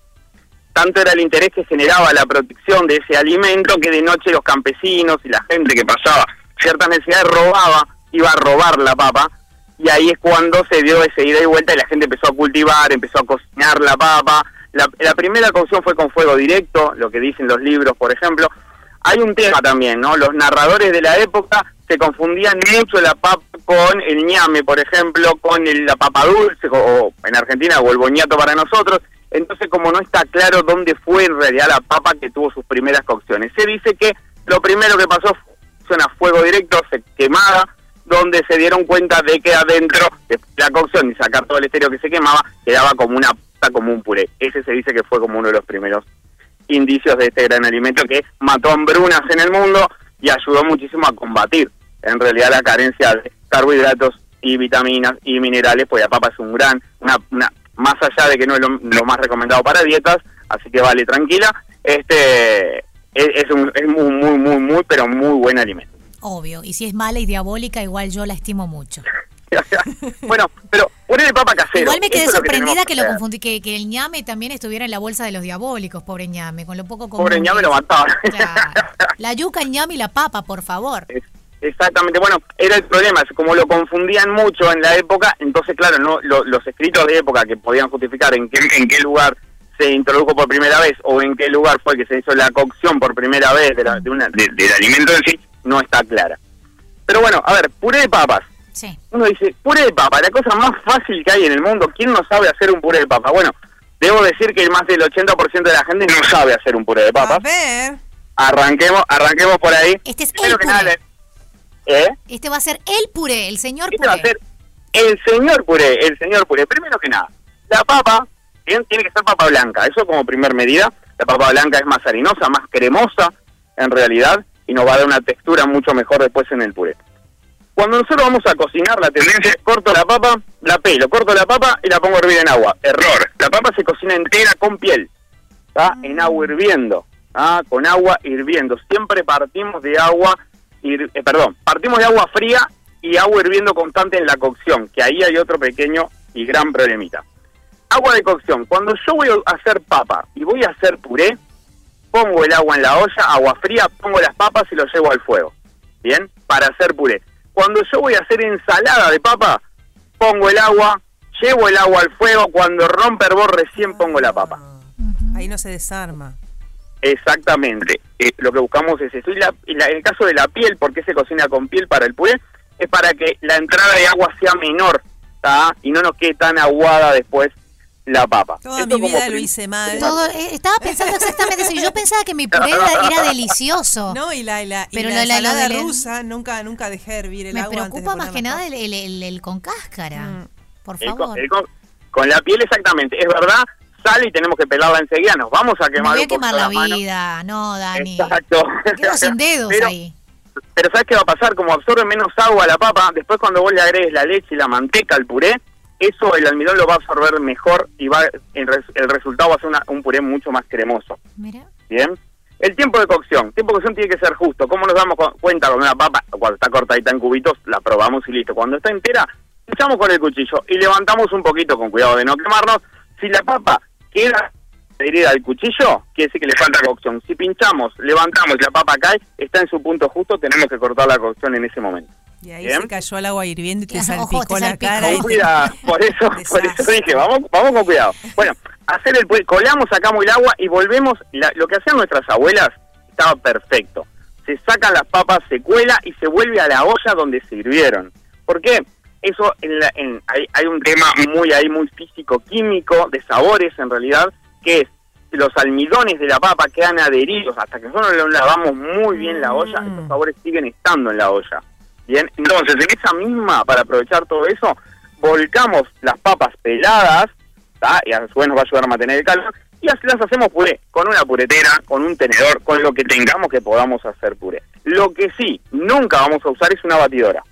tanto era el interés que generaba la protección de ese alimento que de noche los campesinos y la gente que pasaba ciertas necesidades robaba, iba a robar la papa y ahí es cuando se dio ese ida y vuelta y la gente empezó a cultivar, empezó a cocinar la papa. La, la primera cocción fue con fuego directo, lo que dicen los libros, por ejemplo. Hay un tema también, ¿no? Los narradores de la época se confundían mucho la papa con el ñame, por ejemplo, con el- la papa dulce, o, en Argentina, o el boñato para nosotros. Entonces, como no está claro dónde fue en realidad la papa que tuvo sus primeras cocciones. Se dice que lo primero que pasó fue una fuego directo, se quemada, donde se dieron cuenta de que adentro de la cocción y sacar todo el estéreo que se quemaba, quedaba como una como un puré. Ese se dice que fue como uno de los primeros indicios de este gran alimento que mató hambrunas en el mundo y ayudó muchísimo a combatir en realidad la carencia de carbohidratos y vitaminas y minerales, pues la papa es un gran, una, una más allá de que no es lo más recomendado para dietas, así que vale tranquila, este es, es un es muy, muy, muy, muy, pero muy buen alimento. Obvio. Y si es mala y diabólica, igual yo la estimo mucho. bueno, pero de papa casero. Igual me quedé eso que sorprendida que lo confundí, que, que el ñame también estuviera en la bolsa de los diabólicos, pobre ñame, con lo poco común. Pobre ñame lo es. mataba. La yuca, el ñame y la papa, por favor. Exactamente, bueno, era el problema, como lo confundían mucho en la época, entonces claro, no lo- los escritos de época que podían justificar en qué, en qué lugar se introdujo por primera vez o en qué lugar fue que se hizo la cocción por primera vez de la- de una- de- del alimento en sí, no está clara. Pero bueno, a ver, puré de papas. Sí. Uno dice, puré de papa, la cosa más fácil que hay en el mundo, ¿quién no sabe hacer un puré de papa? Bueno, debo decir que más del 80% de la gente no sabe hacer un puré de papas. A ver. Arranquemos, arranquemos por ahí. Este es Primero el nada, puré. ¿Eh? Este va a ser el puré, el señor Este va a puré. ser el señor puré, el señor puré. Primero que nada, la papa tiene que ser papa blanca, eso como primer medida. La papa blanca es más harinosa, más cremosa en realidad y nos va a dar una textura mucho mejor después en el puré. Cuando nosotros vamos a cocinar, la tendencia es corto la papa, la pelo, corto la papa y la pongo a hervir en agua. Error. La papa se cocina entera con piel, ¿tá? en agua hirviendo, con agua hirviendo. Siempre partimos de agua, hir- eh, perdón, partimos de agua fría y agua hirviendo constante en la cocción, que ahí hay otro pequeño y gran problemita. Agua de cocción. Cuando yo voy a hacer papa y voy a hacer puré, pongo el agua en la olla, agua fría, pongo las papas y lo llevo al fuego. ¿Bien? Para hacer puré. Cuando yo voy a hacer ensalada de papa, pongo el agua, llevo el agua al fuego, cuando rompe hervor recién pongo la papa. Ahí no se desarma. Exactamente. Eh, lo que buscamos es eso. Y, la- y la- en el caso de la piel, ¿por qué se cocina con piel para el puré? Es para que la entrada de agua sea menor, ¿tá? Y no nos quede tan aguada después la papa. Toda Esto mi vida lo hice mal. Todo, eh, estaba pensando exactamente eso. y Yo pensaba que mi puré era, delicioso. No, y la, y la, y Pero la la- ensalada rusa nunca, nunca dejé hervir el Me agua. antes de preocupa más que nada el, el- el- el con cáscara. Por El favor. con, el con- con la piel exactamente. Es verdad, sale y tenemos que pelarla enseguida. Nos vamos a Me quemar voy a quemar la mano. vida. No, Dani. Exacto. Quedo sin dedos Pero- ahí. Pero ¿sabes qué va a pasar? Como absorbe menos agua la papa, después cuando vos le agregues la leche y la manteca al puré, eso el almidón lo va a absorber mejor y va el, res- el resultado va a ser una- un puré mucho más cremoso. Mira. Bien. El tiempo de cocción. El tiempo de cocción tiene que ser justo. ¿Cómo nos damos cu- cuenta con una papa? Cuando está cortadita en cubitos, la probamos y listo. Cuando está entera, echamos con el cuchillo y levantamos un poquito con cuidado de no quemarnos. Si la papa queda adherida al cuchillo, quiere decir que le falta cocción. Si pinchamos, levantamos y la papa cae, está en su punto justo, tenemos que cortar la cocción en ese momento. Y ahí Bien. se cayó al agua hirviendo y te salpicó ojo, te la cara. Con cuidado, por eso, por eso dije, vamos, vamos con cuidado. Bueno, hacer el colamos, sacamos el agua y volvemos, la- lo que hacían nuestras abuelas estaba perfecto. Se sacan las papas, se cuela y se vuelve a la olla donde se hirvieron. ¿Por qué? Eso, en la- en- hay, hay un tema muy ahí, muy físico-químico, de sabores en realidad, que es los almidones de la papa quedan adheridos hasta que nosotros lo lavamos muy bien la olla, esos sabores siguen estando en la olla. Bien, entonces en esa misma, para aprovechar todo eso, volcamos las papas peladas, ¿tá? y a su vez nos va a ayudar a mantener el calor, y así las hacemos puré, con una puretera, con un tenedor, con lo que tengamos que podamos hacer puré. Lo que sí, nunca vamos a usar es una batidora.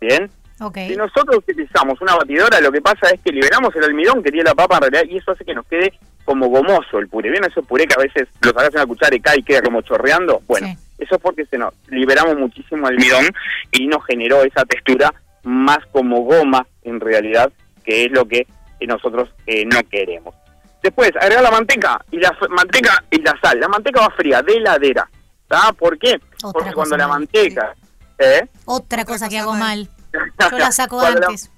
¿Bien? Si nosotros utilizamos una batidora, lo que pasa es que liberamos el almidón que tiene la papa en realidad y eso hace que nos quede como gomoso el puré. ¿Bien? Ese puré que a veces lo sacas en una cuchara y cae y queda como chorreando. Bueno, eso es porque se nos liberamos muchísimo almidón y nos generó esa textura más como goma en realidad, que es lo que eh, nosotros eh, no queremos. Después, agregar la manteca y la manteca y la sal. La manteca va fría, de heladera. ¿Está? ¿Por qué? Otra Porque cuando la manteca... ¿eh? Otra cosa que hago mal. Yo la saco la- antes.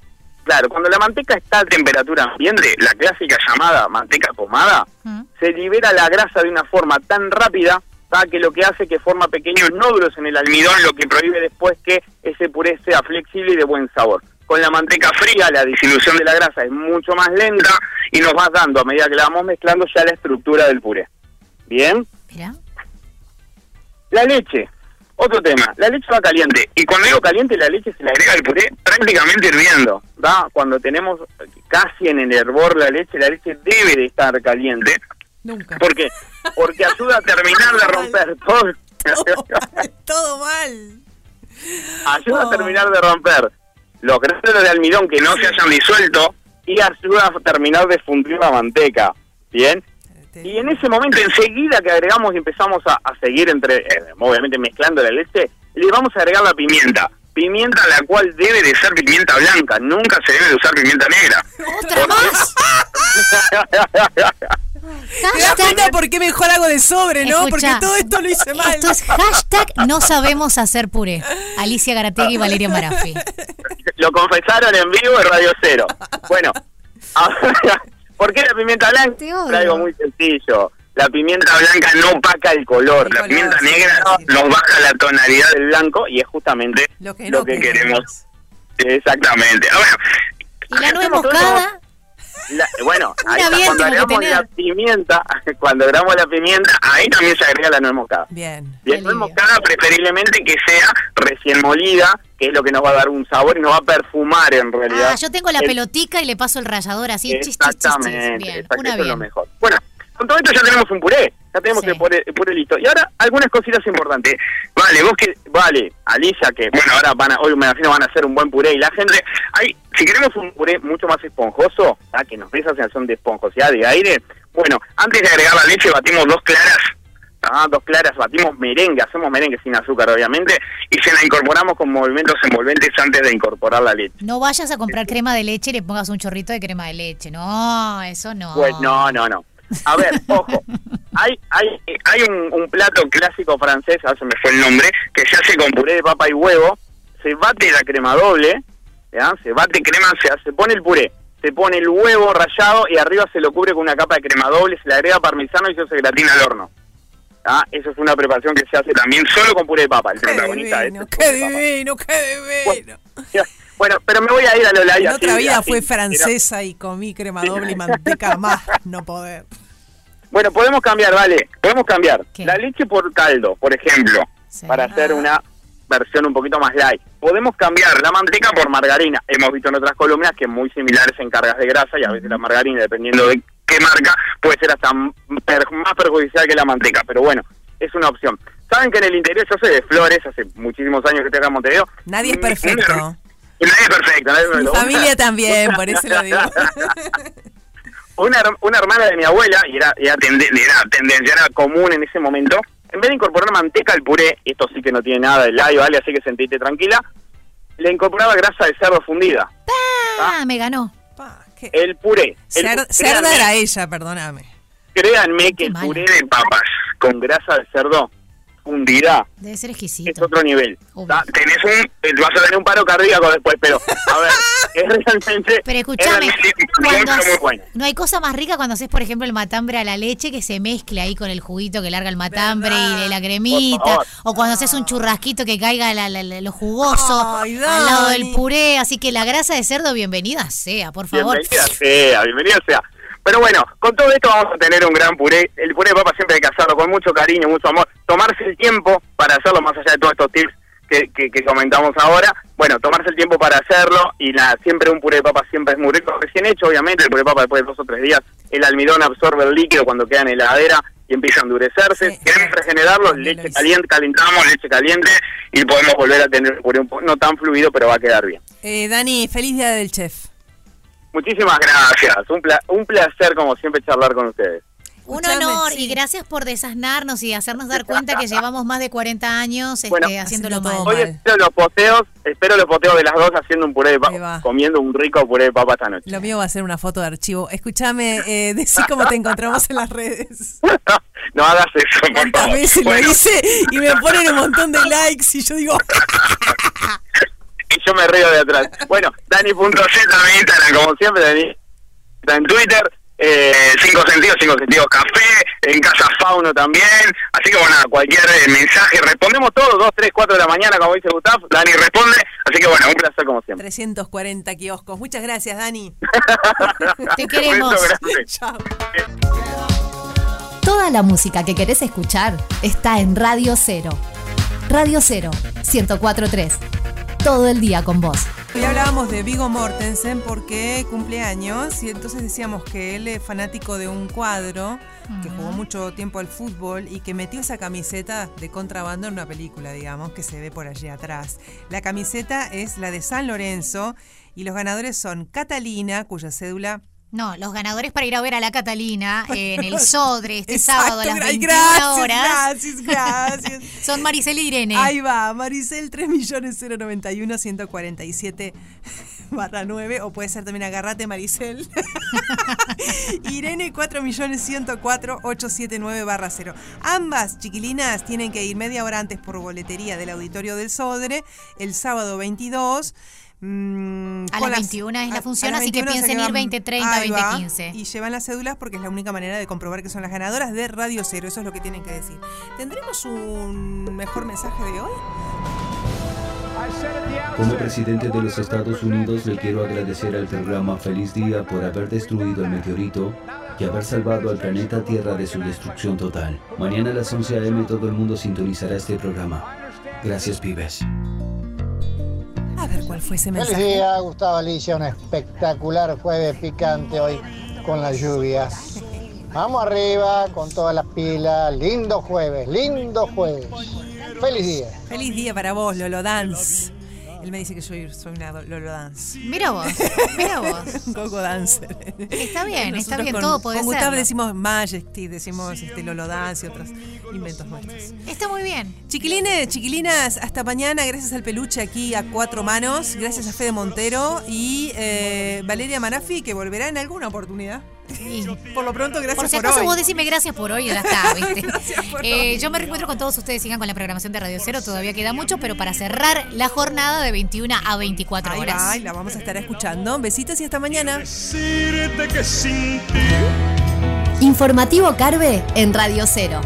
Claro, cuando la manteca está a temperatura ambiente, la clásica llamada manteca pomada, Mm. se libera la grasa de una forma tan rápida. Que lo que hace que forma pequeños nódulos en el almidón, lo que prohíbe después que ese puré sea flexible y de buen sabor. Con la manteca fría, la disolución de la grasa es mucho más lenta y nos va dando, a medida que la vamos mezclando, ya la estructura del puré. ¿Bien? Mira. La leche. Otro tema, la leche va caliente. Y cuando digo caliente, la leche se le agrega al puré prácticamente hirviendo. ¿da? Cuando tenemos casi en el hervor la leche, la leche debe de estar caliente. Nunca. ¿Por qué? Porque ayuda a terminar de romper todo. Todo mal. ayuda Oh. a terminar de romper los granos de almidón que no se hayan disuelto y ayuda a terminar de fundir la manteca. ¿Bien? Y en ese momento, enseguida que agregamos y empezamos a, a seguir entre, eh, obviamente mezclando la leche, le vamos a agregar la pimienta. Pimienta la cual debe de ser pimienta blanca, nunca se debe de usar pimienta negra. ¡Otra más! ¿Te das cuenta por qué mejor hago de sobre, no? Porque todo esto lo hice mal. Esto es hashtag no sabemos hacer puré. Alicia Garategui y Valeria Marafi. Lo confesaron en vivo en Radio Cero. Bueno, ahora, ¿por qué la pimienta blanca? Algo muy sencillo. La pimienta blanca no opaca el color. la pimienta negra nos baja la tonalidad del blanco y es justamente Lo que, lo que queremos. Exactamente. Ahora, ¿Y la nuez moscada? La- bueno, ahí está, cuando agregamos la pimienta, cuando agregamos la pimienta, ahí también se agrega la nuez moscada. Bien. Bien, nuez moscada preferiblemente que sea recién molida, que es lo que nos va a dar un sabor y nos va a perfumar en realidad. Ah, yo tengo la El- pelotica y le paso el rallador así. chis, chis, chis, chis. Exactamente, Bien, exacto, una eso es lo mejor. Bueno, con todo esto ya tenemos un puré, ya tenemos el, puré, el puré listo. Y ahora algunas cositas importantes. Vale, vos que, vale, Alicia, que bueno, ahora van a, hoy me imagino van a hacer un buen puré y la gente, hay, si queremos un puré mucho más esponjoso, ¿ah? que nos dé esa sensación de esponjosidad de aire, bueno, antes de agregar la leche batimos dos claras, ¿ah? dos claras, batimos merengue, hacemos merengue sin azúcar obviamente, y se la incorporamos con movimientos envolventes antes de incorporar la leche. No vayas a comprar crema de leche y le pongas un chorrito de crema de leche. No, eso no. Pues no, no, no. A ver, ojo. Hay hay hay un, un plato clásico francés, ahora se me fue el nombre, que se hace con puré de papa y huevo, se bate la crema doble, ¿ya? se bate crema, se, se pone el puré, se pone el huevo rallado y arriba se lo cubre con una capa de crema doble, se le agrega parmesano y eso se gratina al horno. ¿ya? Eso es una preparación que se hace también solo con puré de papa, el protagonista de divino, este qué papa. divino, qué divino. Bueno, pero me voy a ir a lo En otra vida fue francesa y comí crema doble y manteca más no poder. Bueno, podemos cambiar, vale, podemos cambiar. La leche por caldo, por ejemplo, para hacer una versión un poquito más light. Podemos cambiar la manteca por margarina. Hemos visto en otras columnas que muy similares en cargas de grasa y a veces la margarina, dependiendo de qué marca, puede ser hasta más perjudicial que la manteca. Pero bueno, es una opción. Saben que en el interior, yo soy de Flores, hace muchísimos años que estoy acá en Montevideo. Nadie es perfecto. Nadie es perfecto. nadie es Mi perfecto. familia también, por eso lo digo. una, una hermana de mi abuela, y era, era, tende- era tendencia, era común en ese momento, en vez de incorporar manteca al puré, esto sí que no tiene nada de live, ¿vale? Así que sentite tranquila, le incorporaba grasa de cerdo fundida. Ah, me ganó. El puré. El, Cer- cerda era ella, perdóname. Créanme que el puré de papas con grasa de cerdo fundida Debe ser exquisito. es otro nivel. ¿tá? Tenés un, eh, vas a tener un paro cardíaco después, pero a ver, es realmente, Pero es escúchame, realmente cuando muy, pero muy haces- bueno. no hay cosa más rica cuando haces, por ejemplo, el matambre a la leche que se mezcle ahí con el juguito que larga el matambre y de la cremita. O cuando haces un churrasquito que caiga la- la- la- lo jugoso Ay, al lado del puré. Así que la grasa de cerdo, bienvenida sea, por favor. Bienvenida sea, bienvenida sea. Pero bueno, con todo esto vamos a tener un gran puré. El puré de papa siempre hay que hacerlo con mucho cariño, mucho amor. Tomarse el tiempo para hacerlo, más allá de todos estos tips que, que- que comentamos ahora. Bueno, tomarse el tiempo para hacerlo y nada, siempre un puré de papa siempre es muy rico. Recién hecho, obviamente, el puré de papa después de dos o tres días, el almidón absorbe el líquido cuando queda en la heladera y empieza a endurecerse. Queremos regenerarlo, leche caliente, calentamos leche caliente y podemos volver a tener un puré no tan fluido, pero va a quedar bien. Eh, Dani, feliz día del chef. Muchísimas gracias. Un, pla- un placer, como siempre, charlar con ustedes. Un Escuchame, honor sí. y gracias por desasnarnos y hacernos dar cuenta que llevamos más de 40 años este, Bueno, haciéndolo mal. Hoy espero los posteos, espero los posteos de las dos haciendo un puré de papa, comiendo un rico puré de papa esta noche. Lo mío va a ser una foto de archivo. Escúchame, eh, decí cómo te encontramos en las redes. No hagas eso, por ¿Cuántas favor. veces Bueno, lo hice y me ponen un montón de likes y yo digo, yo me río de atrás. Bueno, Dani.z en Instagram, como siempre, Dani está en Twitter. Eh, cinco sentidos, cinco sentidos café, en Casa Fauno también. Así que bueno, cualquier eh, mensaje, respondemos todos, 2, 3, 4 de la mañana, como dice Gustavo. Dani responde. Así que bueno, un placer como siempre. 340 kioscos. Muchas gracias, Dani. Te queremos. Chao. Toda la música que querés escuchar está en Radio Cero. Radio Cero, 1043. Todo el día con vos. Hoy hablábamos de Vigo Mortensen porque cumple años y entonces decíamos que él es fanático de un cuadro que jugó mucho tiempo al fútbol y que metió esa camiseta de contrabando en una película, digamos, que se ve por allí atrás. La camiseta es la de San Lorenzo y los ganadores son Catalina, cuya cédula No, los ganadores para ir a ver a la Catalina en el Sodre este Exacto, sábado a las gra- 21 gracias, horas. gracias, gracias. Son Maricel y Irene. Ahí va, Maricel 3.091 147 barra 9 o puede ser también Agarrate Maricel. Irene 4.104 879 barra 0. Ambas chiquilinas tienen que ir media hora antes por boletería del auditorio del Sodre el sábado 22. Mm, A las las- 21 es la función, así que 21 se piensen ir quedan- 2030, Ahí va, 2015. Y llevan las cédulas porque es la única manera de comprobar que son las ganadoras de Radio Cero. Eso es lo que tienen que decir. ¿Tendremos un mejor mensaje de hoy? Como presidente de los Estados Unidos le quiero agradecer al programa Feliz Día por haber destruido el meteorito y haber salvado al planeta Tierra de su destrucción total. Mañana a las 11 a.m. todo el mundo sintonizará este programa. Gracias, pibes. A ver cuál fue ese Feliz mensaje. día, Gustavo Alicia, un espectacular jueves picante hoy con las lluvias. Vamos arriba con todas las pilas, lindo jueves, lindo jueves. Feliz día. Feliz día para vos, Lolo Dance. Él me dice que soy, soy una Lolo Dance. Mira vos, mira vos. Un Coco Dancer. Está bien, está bien, con- todo puede Con Gustavo ser. decimos Majesty, decimos este, Lolo Dance y otros inventos nuestros. Está muy bien. Chiquilines, chiquilinas, hasta mañana. Gracias al peluche aquí a cuatro manos. Gracias a Fede Montero y eh, Valeria Manafi, que volverá en alguna oportunidad. Y Por lo pronto, gracias por si por acaso hoy. vos decime gracias por hoy y ya está, ¿viste? Eh, yo me reencuentro con todos ustedes, sigan con la programación de Radio Cero, todavía queda mucho, pero para cerrar la jornada de 21 a 24 Ahí horas. va, y la vamos a estar escuchando. Besitos y hasta mañana. Informativo Carve en Radio Cero.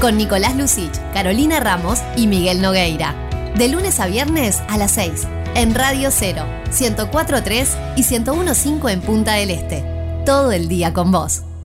Con Nicolás Lucich, Carolina Ramos y Miguel Nogueira. De lunes a viernes a las 6. En Radio Cero, 104.3 y 101.5 en Punta del Este. Todo el día con vos.